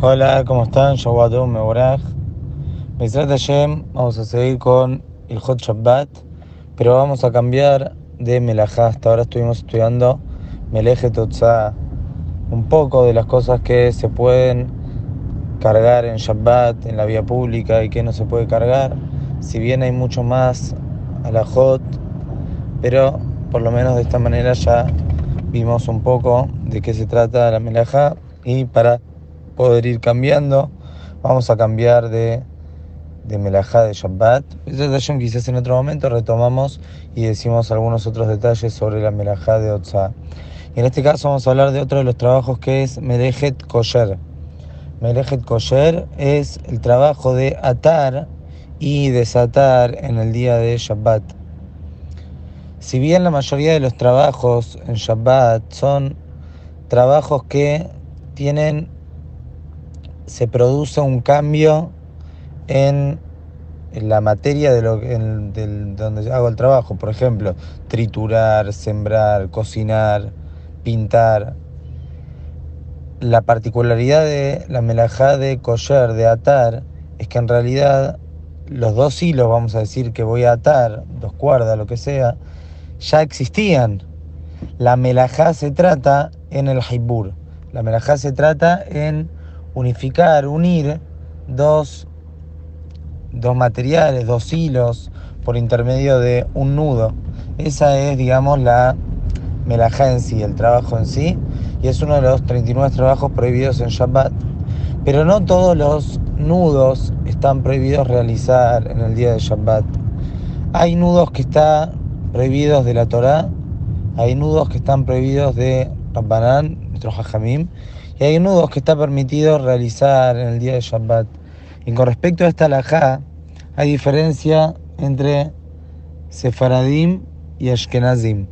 Hola, ¿cómo están? Shawadum Meboraj. Misrat Hashem, vamos a seguir con el Hot Shabbat, pero vamos a cambiar de Melajá. Hasta ahora estuvimos estudiando Meleje Totzah, un poco de las cosas que se pueden cargar en Shabbat, en la vía pública y que no se puede cargar. Si bien hay mucho más a la Hot, pero por lo menos de esta manera ya vimos un poco de qué se trata la Melajá y para poder ir cambiando. Vamos a cambiar de, de Melajá de Shabbat. Quizás en otro momento retomamos y decimos algunos otros detalles sobre la Melajá de Otsa. Y en este caso vamos a hablar de otro de los trabajos que es Melejet Kosher. Melejet Kosher es el trabajo de atar y desatar en el día de Shabbat. Si bien la mayoría de los trabajos en Shabbat son trabajos que tienen se produce un cambio en, la materia de lo en, donde hago el trabajo. Por ejemplo, triturar, sembrar, cocinar, pintar. La particularidad de la melajá de kosher, de atar, es que en realidad los dos hilos, vamos a decir, que voy a atar, dos cuerdas, lo que sea, ya existían. La melajá se trata en el haibur. La melajá se trata en unificar, unir dos, dos materiales, dos hilos por intermedio de un nudo. Esa es, digamos, la melajá en sí, el trabajo en sí, y es uno de los 39 trabajos prohibidos en Shabbat. Pero no todos los nudos están prohibidos realizar en el día de Shabbat. Hay nudos que están prohibidos de la Torá, hay nudos que están prohibidos de Rabbanán, nuestro Jajamim, y hay nudos que está permitido realizar en el día de Shabbat. Y con respecto a esta alajá, hay diferencia entre Sefaradim y Ashkenazim.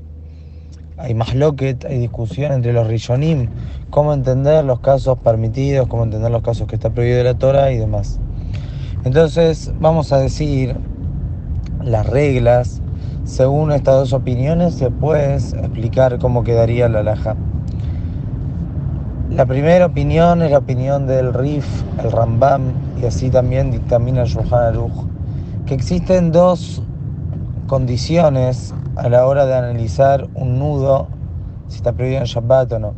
Hay mahloket, hay discusión entre los Rishonim, cómo entender los casos permitidos, cómo entender los casos que está prohibido de la Torah y demás. Entonces, vamos a decir las reglas. Según estas dos opiniones, se puede explicar cómo quedaría la alajá. La primera opinión es la opinión del Rif, el Rambam, y así también dictamina el Shulchan que existen dos condiciones a la hora de analizar un nudo, si está prohibido en Shabbat o no.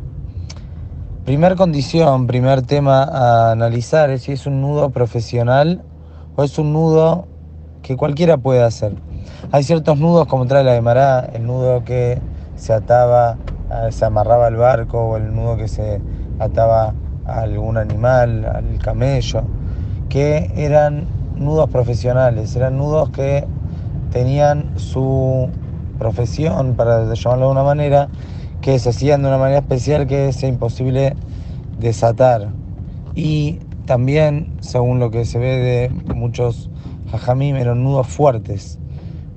Primer condición, primer tema a analizar es si es un nudo profesional o es un nudo que cualquiera puede hacer. Hay ciertos nudos, como trae la de Mará, el nudo que se ataba, se amarraba al barco, o el nudo que se ataba a algún animal, al camello, que eran nudos profesionales, eran nudos que tenían su profesión, para llamarlo de una manera, que se hacían de una manera especial que es imposible desatar. Y también, según lo que se ve de muchos jajamim, eran nudos fuertes,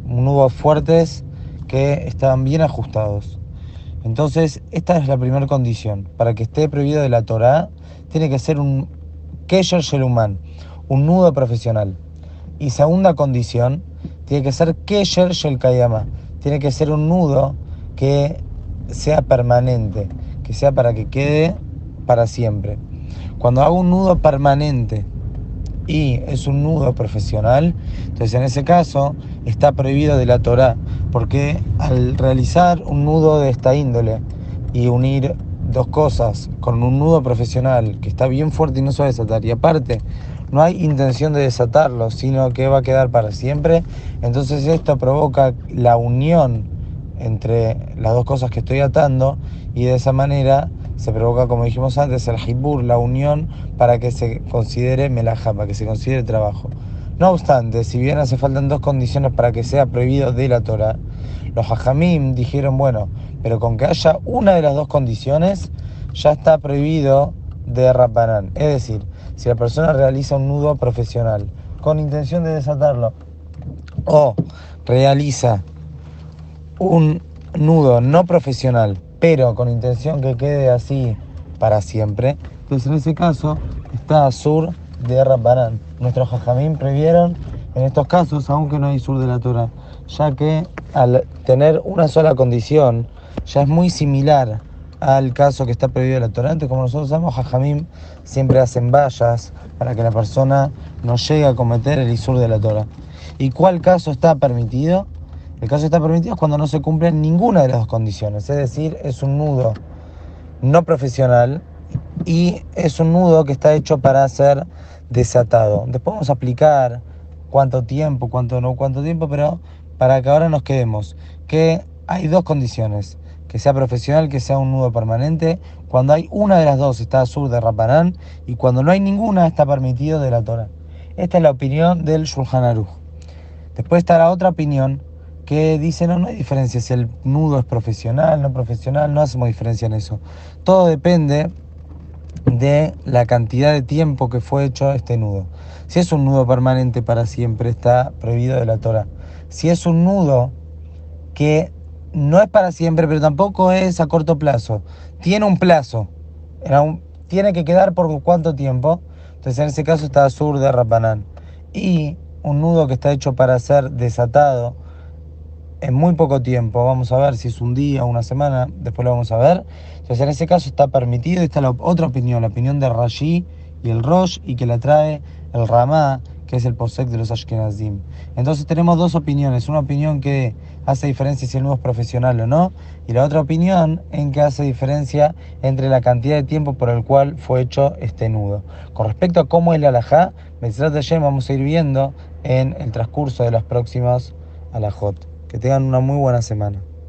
nudos fuertes que estaban bien ajustados. Entonces, esta es la primera condición. Para que esté prohibido de la Torah, tiene que ser un Kesher Sheluman, un nudo profesional. Y segunda condición, tiene que ser Kesher Shel Kayama, tiene que ser un nudo que sea permanente, que sea para que quede para siempre. Cuando hago un nudo permanente y es un nudo profesional, entonces en ese caso está prohibido de la Torah, porque al realizar un nudo de esta índole y unir dos cosas con un nudo profesional que está bien fuerte y no se va a desatar, y aparte no hay intención de desatarlo, sino que va a quedar para siempre, entonces esto provoca la unión entre las dos cosas que estoy atando y de esa manera se provoca, como dijimos antes, el hibur, la unión, para que se considere melaja, para que se considere trabajo. No obstante, si bien hace faltan dos condiciones para que sea prohibido de la Torah, los hajamim dijeron, bueno, pero con que haya una de las dos condiciones, ya está prohibido de rapanán. Es decir, si la persona realiza un nudo profesional con intención de desatarlo o realiza un nudo no profesional pero con intención que quede así para siempre, entonces en ese caso está sur de Rabbanán. Nuestros jajamín previeron en estos casos, aunque no hay sur de la Torah, ya que al tener una sola condición, ya es muy similar al caso que está prohibido la Torah. como nosotros sabemos, Jajamim siempre hacen vallas para que la persona no llegue a cometer el isur de la Torah. ¿Y cuál caso está permitido? El caso está permitido es cuando no se cumplen ninguna de las dos condiciones, es decir, es un nudo no profesional y es un nudo que está hecho para ser desatado. Después vamos a aplicar cuánto tiempo, cuánto no, cuánto tiempo, pero para que ahora nos quedemos, que hay dos condiciones, que sea profesional, que sea un nudo permanente, cuando hay una de las dos está sur de Rapanán y cuando no hay ninguna está permitido de la Torah. Esta es la opinión del Shulchan Aruch. Después está la otra opinión que dice, no, no hay diferencia si el nudo es profesional, no profesional, no hacemos diferencia en eso. Todo depende de la cantidad de tiempo que fue hecho este nudo. Si es un nudo permanente para siempre, está prohibido de la Torah. Si es un nudo que no es para siempre, pero tampoco es a corto plazo, tiene un plazo, tiene que quedar por cuánto tiempo, entonces en ese caso está sur de Rapanán. Y un nudo que está hecho para ser desatado en muy poco tiempo, vamos a ver si es un día o una semana, después lo vamos a ver. Entonces en ese caso está permitido, está la otra opinión, la opinión de Rashi y el Rosh y que la trae el Ramá, que es el posec de los Ashkenazim. Entonces tenemos dos opiniones, una opinión que hace diferencia si el nudo es profesional o no, y la otra opinión en que hace diferencia entre la cantidad de tiempo por el cual fue hecho este nudo. Con respecto a cómo es la alajá, de vamos a ir viendo en el transcurso de las próximas alajot. Que tengan una muy buena semana.